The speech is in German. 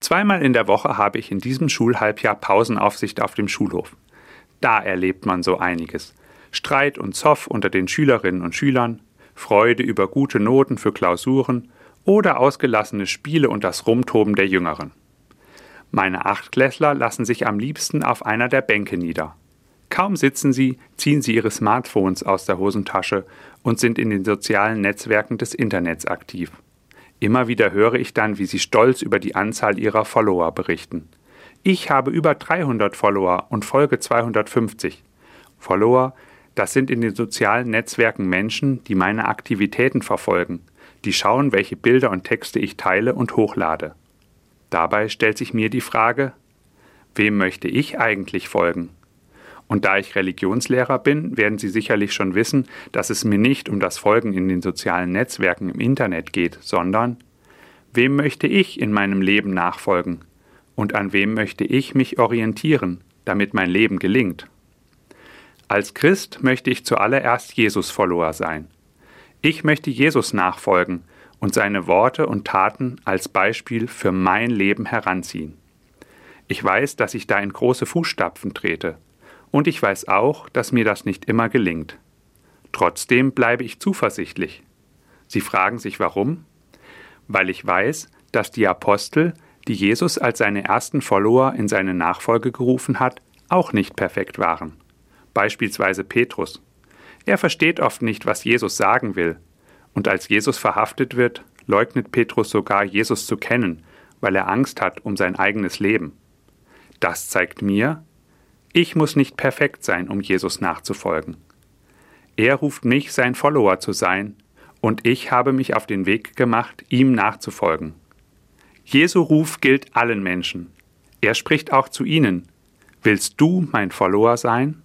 Zweimal in der Woche habe ich in diesem Schulhalbjahr Pausenaufsicht auf dem Schulhof. Da erlebt man so einiges. Streit und Zoff unter den Schülerinnen und Schülern, Freude über gute Noten für Klausuren oder ausgelassene Spiele und das Rumtoben der Jüngeren. Meine Achtklässler lassen sich am liebsten auf einer der Bänke nieder. Kaum sitzen sie, ziehen sie ihre Smartphones aus der Hosentasche und sind in den sozialen Netzwerken des Internets aktiv. Immer wieder höre ich dann, wie sie stolz über die Anzahl ihrer Follower berichten. Ich habe über 300 Follower und folge 250. Follower, das sind in den sozialen Netzwerken Menschen, die meine Aktivitäten verfolgen, die schauen, welche Bilder und Texte ich teile und hochlade. Dabei stellt sich mir die Frage, wem möchte ich eigentlich folgen? Und da ich Religionslehrer bin, werden Sie sicherlich schon wissen, dass es mir nicht um das Folgen in den sozialen Netzwerken im Internet geht, sondern wem möchte ich in meinem Leben nachfolgen? Und an wem möchte ich mich orientieren, damit mein Leben gelingt? Als Christ möchte ich zuallererst Jesus-Follower sein. Ich möchte Jesus nachfolgen und seine Worte und Taten als Beispiel für mein Leben heranziehen. Ich weiß, dass ich da in große Fußstapfen trete, und ich weiß auch, dass mir das nicht immer gelingt. Trotzdem bleibe ich zuversichtlich. Sie fragen sich warum? Weil ich weiß, dass die Apostel, die Jesus als seine ersten Follower in seine Nachfolge gerufen hat, auch nicht perfekt waren. Beispielsweise Petrus. Er versteht oft nicht, was Jesus sagen will, und als Jesus verhaftet wird, leugnet Petrus sogar, Jesus zu kennen, weil er Angst hat um sein eigenes Leben. Das zeigt mir, ich muss nicht perfekt sein, um Jesus nachzufolgen. Er ruft mich, sein Follower zu sein, und ich habe mich auf den Weg gemacht, ihm nachzufolgen. Jesu Ruf gilt allen Menschen. Er spricht auch zu ihnen. Willst du mein Follower sein?